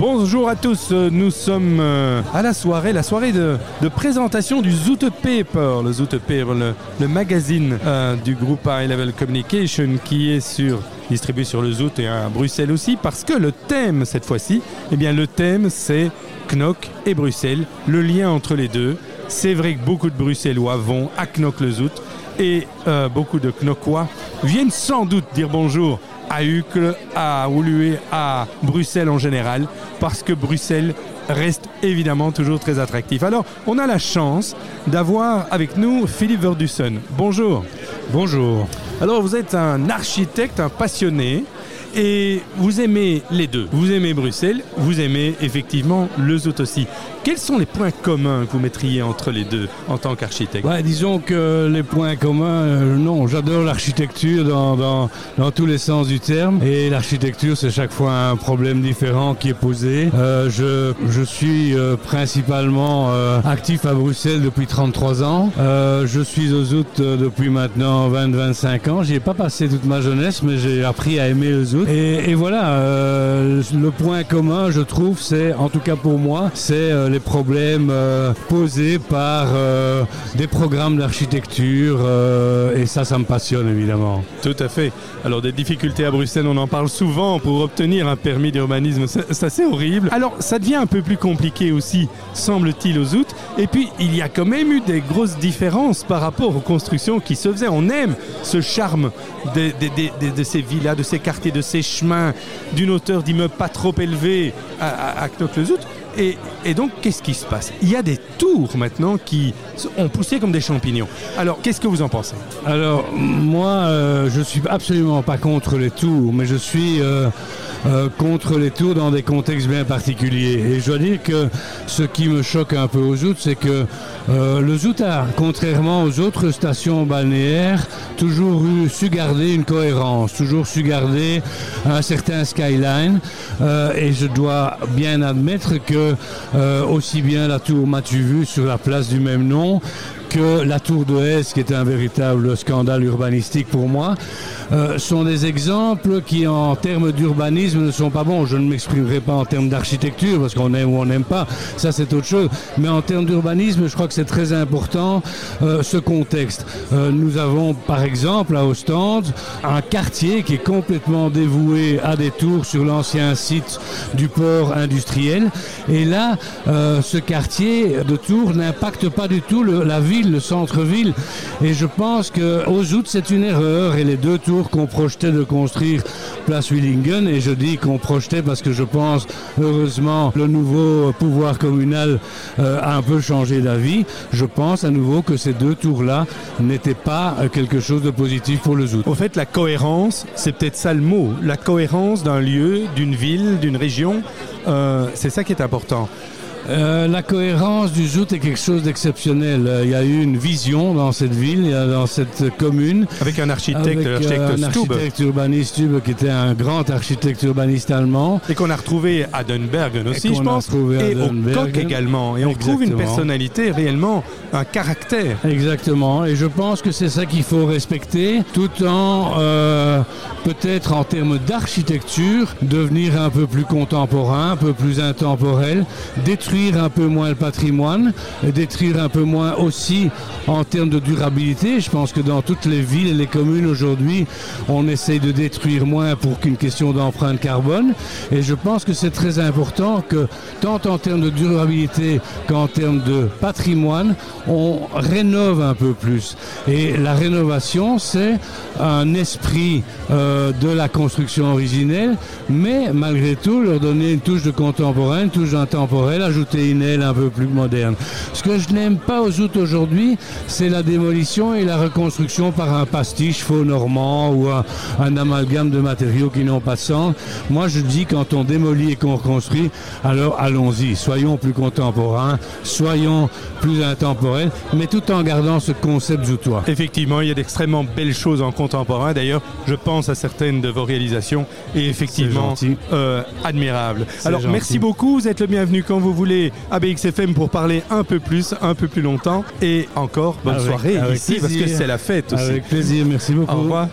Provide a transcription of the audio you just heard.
Bonjour à tous, nous sommes euh, à la soirée, la soirée de, présentation du Zoot Paper, le magazine euh, du groupe High Level Communication qui est sur, distribué sur le Zoot et à Bruxelles aussi, parce que le thème cette fois-ci, eh bien le thème c'est Knock et Bruxelles, le lien entre les deux. C'est vrai que beaucoup de Bruxellois vont à Knock le Zoot et euh, beaucoup de Knockois viennent sans doute dire bonjour à Uccle, à Oulué, à Bruxelles en général, parce que Bruxelles reste évidemment toujours très attractif. Alors, on a la chance d'avoir avec nous Philippe Verdussen. Bonjour. Bonjour. Alors, vous êtes un architecte, un passionné, et vous aimez les deux. Vous aimez Bruxelles, vous aimez effectivement le Zout aussi. Quels sont les points communs que vous mettriez entre les deux en tant qu'architecte? Ouais, Disons que les points communs, euh, non, j'adore l'architecture dans, dans, dans, tous les sens du terme. Et l'architecture, c'est chaque fois un problème différent qui est posé. Euh, je, je suis euh, principalement euh, actif à Bruxelles depuis 33 ans. Euh, je suis au Zout depuis maintenant 20-25 ans. J'y ai pas passé toute ma jeunesse, mais j'ai appris à aimer le Zout. Et, et voilà, euh, le point commun, je trouve, c'est, en tout cas pour moi, c'est euh, les problèmes euh, posés par des programmes d'architecture et ça, ça me passionne évidemment. Tout à fait. Alors des difficultés à Bruxelles, on en parle souvent pour obtenir un permis d'urbanisme, c'est assez horrible. Alors ça devient un peu plus compliqué aussi, semble-t-il, aux août. Et puis il y a quand même eu des grosses différences par rapport aux constructions qui se faisaient. On aime ce charme de, de, de, de ces villas, de ces quartiers, de ces chemins, d'une hauteur d'immeuble pas trop élevée à, à, à. Et, donc, qu'est-ce qui se passe? Il y a des tours maintenant qui ont poussé comme des champignons. Alors, qu'est-ce que vous en pensez? Alors, moi, euh, je suis absolument pas contre les tours, mais je suis euh, euh, contre les tours dans des contextes bien particuliers. Et je dois dire que ce qui me choque un peu aux Zout, c'est que euh, le Zout a, contrairement aux autres stations balnéaires, toujours su garder une cohérence, toujours su garder un certain skyline. Euh, et je dois bien admettre que euh, aussi bien la tour m'as-tu vu sur la place du même nom que la tour de Hesse, qui est un véritable scandale urbanistique pour moi, euh, sont des exemples qui, en termes d'urbanisme, ne sont pas bons. Je ne m'exprimerai pas en termes d'architecture, parce qu'on aime ou on n'aime pas, ça c'est autre chose. Mais en termes d'urbanisme, je crois que c'est très important euh, ce contexte. Euh, nous avons, par exemple, à Ostende, un quartier qui est complètement dévoué à des tours sur l'ancien site du port industriel. Et là, euh, ce quartier de tours n'impacte pas du tout la le centre-ville. Et je pense que août c'est une erreur. Et les deux tours qu'on projetait de construire place Willingen et je dis qu'on projetait parce que je pense heureusement le nouveau pouvoir communal euh, a un peu changé d'avis. Je pense à nouveau que ces deux tours là n'étaient pas euh, quelque chose de positif pour le zout au fait la cohérence c'est peut-être ça le mot. La cohérence d'un lieu d'une ville d'une région euh, c'est ça qui est important Euh, la cohérence du Zout est quelque chose d'exceptionnel. Euh, il y a eu une vision dans cette ville, a dans cette commune. Avec un architecte, avec, euh, un architecte urbaniste Stube, qui était un grand architecte urbaniste allemand. Et qu'on a retrouvé à Dunbergen aussi, je pense. Et au Coq également. Et on Exactement. trouve une personnalité réellement, un caractère. Exactement. Et je pense que c'est ça qu'il faut respecter, tout en euh, peut-être en termes d'architecture, devenir un peu plus contemporain, un peu plus intemporel, détruire détruire un peu moins le patrimoine et détruire un peu moins aussi en termes de durabilité. Je pense que dans toutes les villes et les communes aujourd'hui, on essaye de détruire moins pour qu'une question d'empreinte carbone. Et je pense que c'est très important que tant en termes de durabilité qu'en termes de patrimoine, on rénove un peu plus. Et la rénovation, c'est un esprit euh, de la construction originelle, mais malgré tout leur donner une touche de contemporain, une touche d'intemporel, ajouter ajouter une aile un peu plus moderne. Ce que je n'aime pas aux août aujourd'hui, c'est la démolition et la reconstruction par un pastiche faux normand ou un, un amalgame de matériaux qui n'ont pas de sens. Moi je dis quand on démolit et qu'on reconstruit, alors allons-y, soyons plus contemporains, soyons plus intemporels, mais tout en gardant ce concept zoutois. Effectivement, il y a d'extrêmement belles choses en contemporain. D'ailleurs, je pense à certaines de vos réalisations et effectivement euh, admirables. Alors gentil. merci beaucoup, vous êtes le bienvenu quand vous voulez à BXFM pour parler un peu plus, un peu plus longtemps et encore bonne avec, soirée avec ici plaisir. parce que c'est la fête aussi. Avec plaisir, merci beaucoup. Au revoir.